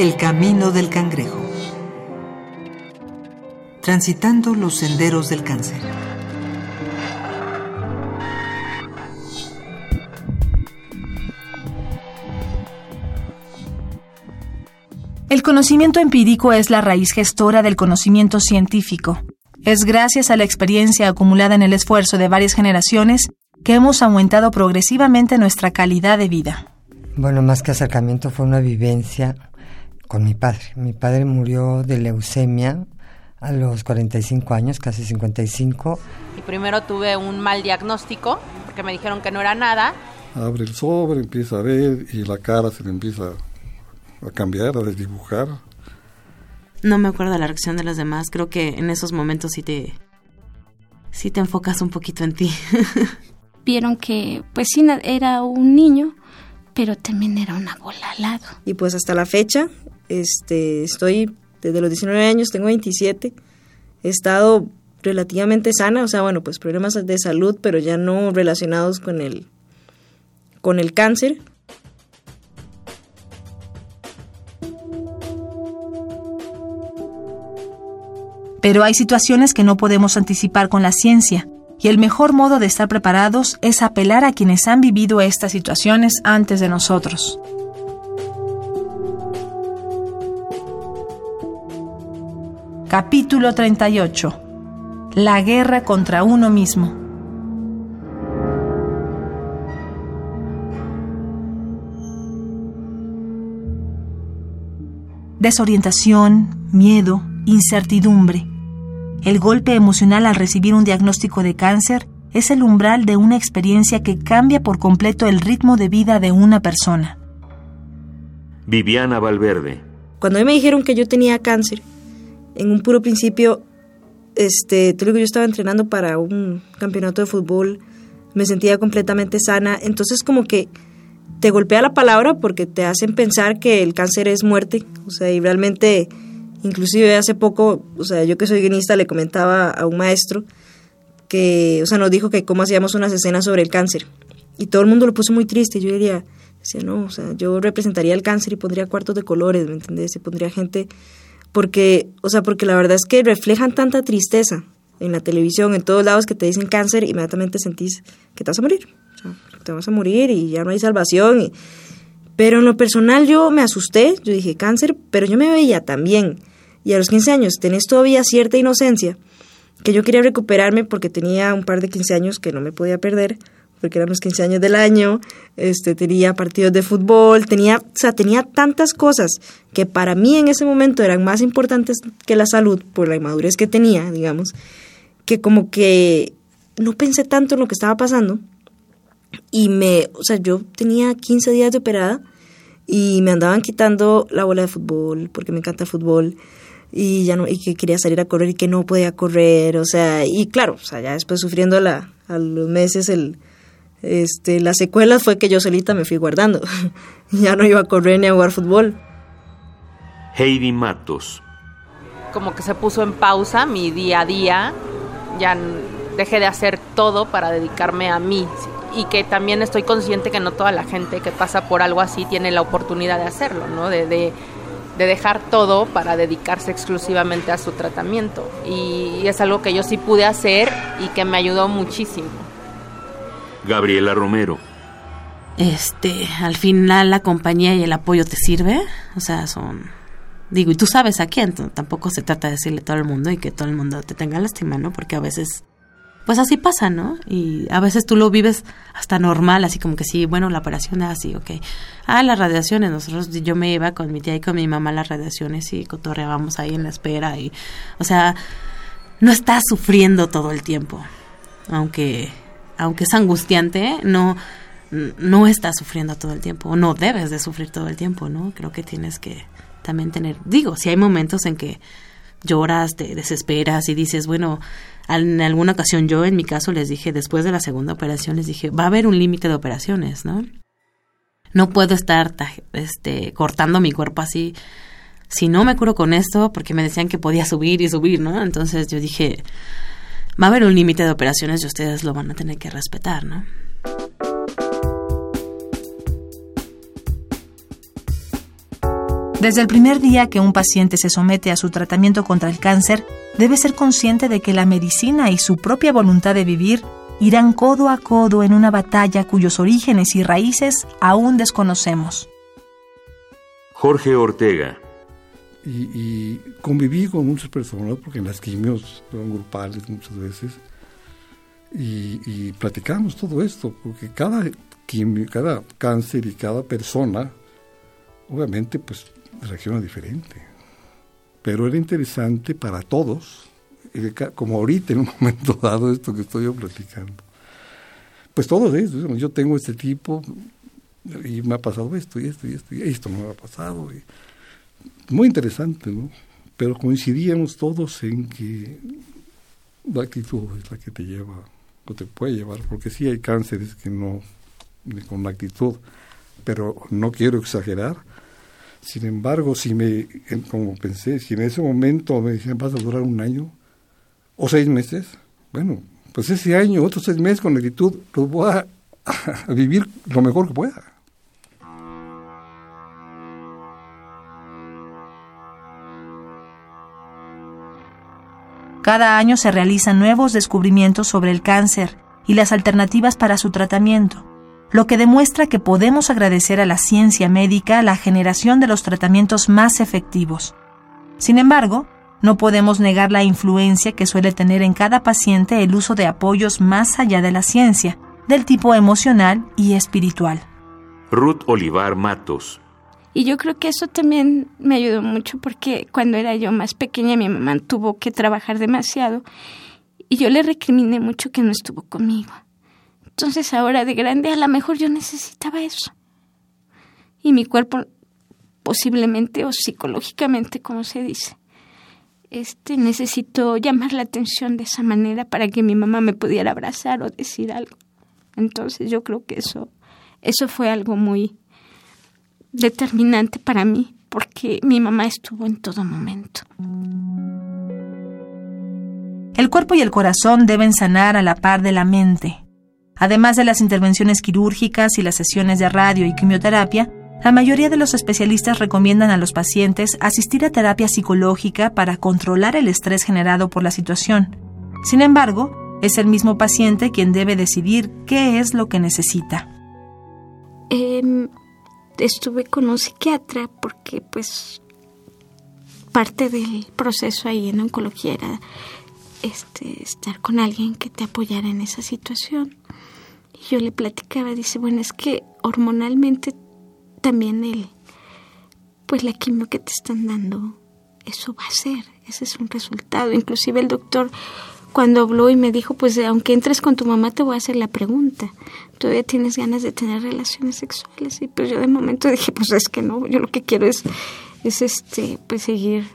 El camino del cangrejo. Transitando los senderos del cáncer. El conocimiento empírico es la raíz gestora del conocimiento científico. Es gracias a la experiencia acumulada en el esfuerzo de varias generaciones que hemos aumentado progresivamente nuestra calidad de vida. Bueno, más que acercamiento fue una vivencia con mi padre. Mi padre murió de leucemia a los 45 años, casi 55. Y primero tuve un mal diagnóstico, porque me dijeron que no era nada. Abre el sobre, empieza a ver y la cara se le empieza a cambiar, a desdibujar. No me acuerdo de la reacción de los demás. Creo que en esos momentos sí te, sí te enfocas un poquito en ti. Vieron que, pues sí, era un niño, pero también era una bola al lado. Y pues hasta la fecha, este, estoy desde los 19 años, tengo 27, he estado relativamente sana, o sea, bueno, pues problemas de salud, pero ya no relacionados con el, con el cáncer. Pero hay situaciones que no podemos anticipar con la ciencia, y el mejor modo de estar preparados es apelar a quienes han vivido estas situaciones antes de nosotros. Capítulo 38. La guerra contra uno mismo. Desorientación, miedo, incertidumbre. El golpe emocional al recibir un diagnóstico de cáncer es el umbral de una experiencia que cambia por completo el ritmo de vida de una persona. Viviana Valverde. Cuando a mí me dijeron que yo tenía cáncer, en un puro principio, este, te digo, yo estaba entrenando para un campeonato de fútbol, me sentía completamente sana, entonces como que te golpea la palabra porque te hacen pensar que el cáncer es muerte, o sea, y realmente Inclusive hace poco, o sea, yo que soy guionista le comentaba a un maestro que, o sea, nos dijo que cómo hacíamos unas escenas sobre el cáncer. Y todo el mundo lo puso muy triste. Yo diría, decía, no, o sea, yo representaría el cáncer y pondría cuartos de colores, ¿me entiendes? Y pondría gente, porque, o sea, porque la verdad es que reflejan tanta tristeza en la televisión, en todos lados que te dicen cáncer, inmediatamente sentís que te vas a morir. O sea, te vas a morir y ya no hay salvación. Y... Pero en lo personal yo me asusté, yo dije cáncer, pero yo me veía también y a los 15 años. Tenés todavía cierta inocencia, que yo quería recuperarme porque tenía un par de 15 años que no me podía perder, porque eran los 15 años del año, este, tenía partidos de fútbol, tenía, o sea, tenía tantas cosas que para mí en ese momento eran más importantes que la salud, por la inmadurez que tenía, digamos, que como que no pensé tanto en lo que estaba pasando. Y me, o sea, yo tenía 15 días de operada y me andaban quitando la bola de fútbol porque me encanta el fútbol y ya no y que quería salir a correr y que no podía correr, o sea, y claro, o sea, ya después sufriendo la, a los meses el este las secuelas fue que yo solita me fui guardando. ya no iba a correr ni a jugar fútbol. Heidi Matos. Como que se puso en pausa mi día a día, ya dejé de hacer todo para dedicarme a mí y que también estoy consciente que no toda la gente que pasa por algo así tiene la oportunidad de hacerlo, ¿no? De, de, de dejar todo para dedicarse exclusivamente a su tratamiento. Y es algo que yo sí pude hacer y que me ayudó muchísimo. Gabriela Romero. Este, al final la compañía y el apoyo te sirve, o sea, son digo, y tú sabes a quién, tampoco se trata de decirle a todo el mundo y que todo el mundo te tenga lástima, ¿no? Porque a veces pues así pasa, ¿no? Y a veces tú lo vives hasta normal, así como que sí, bueno, la operación así, ok. Ah, las radiaciones, nosotros, yo me iba con mi tía y con mi mamá a las radiaciones y cotorreábamos ahí en la espera y, o sea, no estás sufriendo todo el tiempo, aunque, aunque es angustiante, no, no estás sufriendo todo el tiempo, no debes de sufrir todo el tiempo, ¿no? Creo que tienes que también tener, digo, si hay momentos en que lloras, te desesperas y dices, bueno, en alguna ocasión yo en mi caso les dije, después de la segunda operación, les dije, va a haber un límite de operaciones, ¿no? No puedo estar este, cortando mi cuerpo así. Si no me curo con esto, porque me decían que podía subir y subir, ¿no? Entonces yo dije, va a haber un límite de operaciones y ustedes lo van a tener que respetar, ¿no? Desde el primer día que un paciente se somete a su tratamiento contra el cáncer, debe ser consciente de que la medicina y su propia voluntad de vivir irán codo a codo en una batalla cuyos orígenes y raíces aún desconocemos. Jorge Ortega. Y, y conviví con muchas personas, porque en las quimios fueron grupales muchas veces, y, y platicamos todo esto, porque cada, quimio, cada cáncer y cada persona, obviamente, pues reacciona diferente. Pero era interesante para todos, eh, como ahorita en un momento dado esto que estoy yo platicando. Pues todo eso, yo tengo este tipo y me ha pasado esto y esto y esto y esto me ha pasado. Muy interesante, ¿no? Pero coincidíamos todos en que la actitud es la que te lleva o te puede llevar, porque sí hay cánceres que no, con la actitud, pero no quiero exagerar, sin embargo, si me, como pensé, si en ese momento me decían vas a durar un año o seis meses, bueno, pues ese año, otros seis meses con actitud, los voy a, a vivir lo mejor que pueda. Cada año se realizan nuevos descubrimientos sobre el cáncer y las alternativas para su tratamiento lo que demuestra que podemos agradecer a la ciencia médica la generación de los tratamientos más efectivos. Sin embargo, no podemos negar la influencia que suele tener en cada paciente el uso de apoyos más allá de la ciencia, del tipo emocional y espiritual. Ruth Olivar Matos. Y yo creo que eso también me ayudó mucho porque cuando era yo más pequeña mi mamá tuvo que trabajar demasiado y yo le recriminé mucho que no estuvo conmigo. Entonces ahora de grande a lo mejor yo necesitaba eso. Y mi cuerpo posiblemente o psicológicamente, como se dice, este necesitó llamar la atención de esa manera para que mi mamá me pudiera abrazar o decir algo. Entonces yo creo que eso eso fue algo muy determinante para mí porque mi mamá estuvo en todo momento. El cuerpo y el corazón deben sanar a la par de la mente. Además de las intervenciones quirúrgicas y las sesiones de radio y quimioterapia, la mayoría de los especialistas recomiendan a los pacientes asistir a terapia psicológica para controlar el estrés generado por la situación. Sin embargo, es el mismo paciente quien debe decidir qué es lo que necesita. Em, estuve con un psiquiatra porque pues parte del proceso ahí en oncología era este, estar con alguien que te apoyara en esa situación. Yo le platicaba, dice, bueno, es que hormonalmente también el, pues la quimio que te están dando, eso va a ser, ese es un resultado. Inclusive el doctor cuando habló y me dijo, pues aunque entres con tu mamá te voy a hacer la pregunta, ¿todavía tienes ganas de tener relaciones sexuales? Y pues yo de momento dije, pues es que no, yo lo que quiero es, es este, pues seguir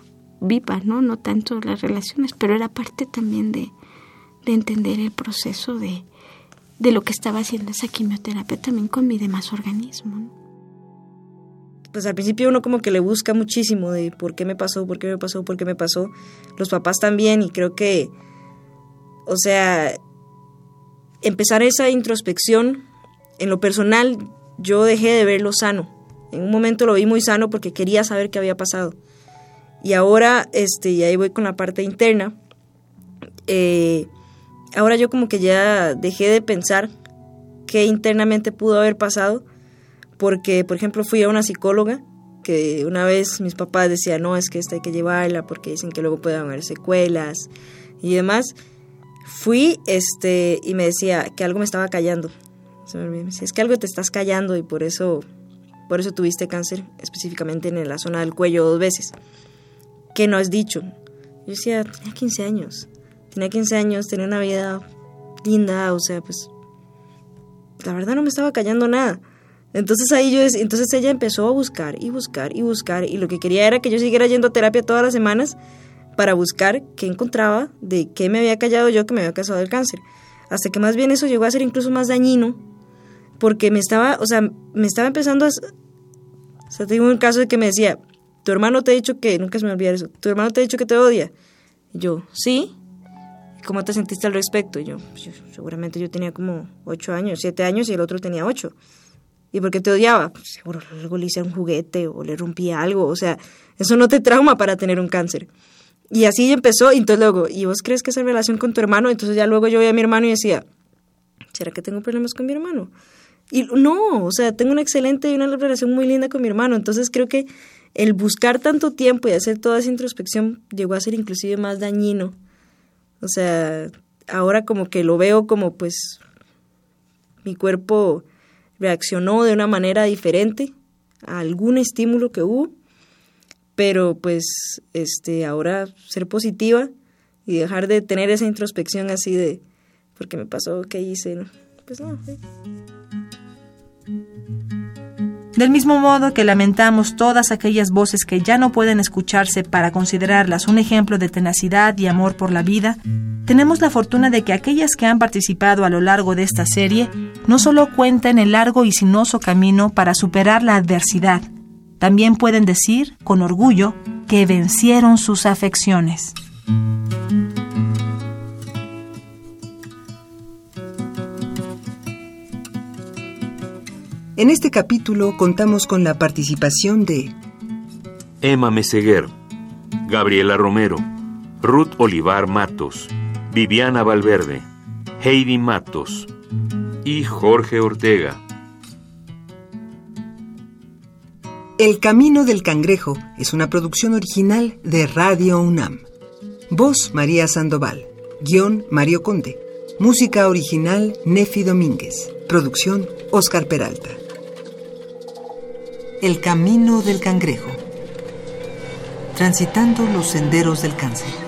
viva, ¿no? No tanto las relaciones, pero era parte también de, de entender el proceso de, de lo que estaba haciendo esa quimioterapia también con mi demás organismo. Pues al principio uno como que le busca muchísimo de por qué me pasó, por qué me pasó, por qué me pasó. Los papás también y creo que, o sea, empezar esa introspección, en lo personal yo dejé de verlo sano. En un momento lo vi muy sano porque quería saber qué había pasado. Y ahora, este, y ahí voy con la parte interna, eh, ahora yo como que ya dejé de pensar qué internamente pudo haber pasado, porque, por ejemplo, fui a una psicóloga que una vez mis papás decían, no, es que esta hay que llevarla porque dicen que luego pueden haber secuelas y demás. Fui este, y me decía que algo me estaba callando. Me decía, es que algo te estás callando y por eso, por eso tuviste cáncer específicamente en la zona del cuello dos veces. ¿Qué no has dicho? Yo decía, tenía 15 años tenía 15 años, tenía una vida linda, o sea, pues la verdad no me estaba callando nada. Entonces ahí yo, entonces ella empezó a buscar y buscar y buscar y lo que quería era que yo siguiera yendo a terapia todas las semanas para buscar qué encontraba de qué me había callado yo que me había casado del cáncer. Hasta que más bien eso llegó a ser incluso más dañino porque me estaba, o sea, me estaba empezando a... O sea, tengo un caso de que me decía, tu hermano te ha dicho que, nunca se me olvida eso, tu hermano te ha dicho que te odia. Y yo, sí, ¿cómo te sentiste al respecto? Y yo, pues, seguramente yo tenía como ocho años, siete años y el otro tenía ocho. ¿Y por qué te odiaba? Pues, seguro luego le hice un juguete o le rompí algo. O sea, eso no te trauma para tener un cáncer. Y así empezó. Y entonces luego, ¿y vos crees que esa relación con tu hermano? Entonces ya luego yo veía a mi hermano y decía, ¿será que tengo problemas con mi hermano? Y no, o sea, tengo una excelente y una relación muy linda con mi hermano. Entonces creo que el buscar tanto tiempo y hacer toda esa introspección llegó a ser inclusive más dañino. O sea, ahora como que lo veo como pues mi cuerpo reaccionó de una manera diferente a algún estímulo que hubo, pero pues este ahora ser positiva y dejar de tener esa introspección así de porque me pasó, qué hice, pues no. Del mismo modo que lamentamos todas aquellas voces que ya no pueden escucharse para considerarlas un ejemplo de tenacidad y amor por la vida, tenemos la fortuna de que aquellas que han participado a lo largo de esta serie no solo cuentan el largo y sinuoso camino para superar la adversidad, también pueden decir, con orgullo, que vencieron sus afecciones. En este capítulo contamos con la participación de Emma Meseguer, Gabriela Romero, Ruth Olivar Matos, Viviana Valverde, Heidi Matos y Jorge Ortega. El Camino del Cangrejo es una producción original de Radio UNAM. Voz María Sandoval. Guión Mario Conde. Música original Nefi Domínguez. Producción Oscar Peralta. El camino del cangrejo. Transitando los senderos del cáncer.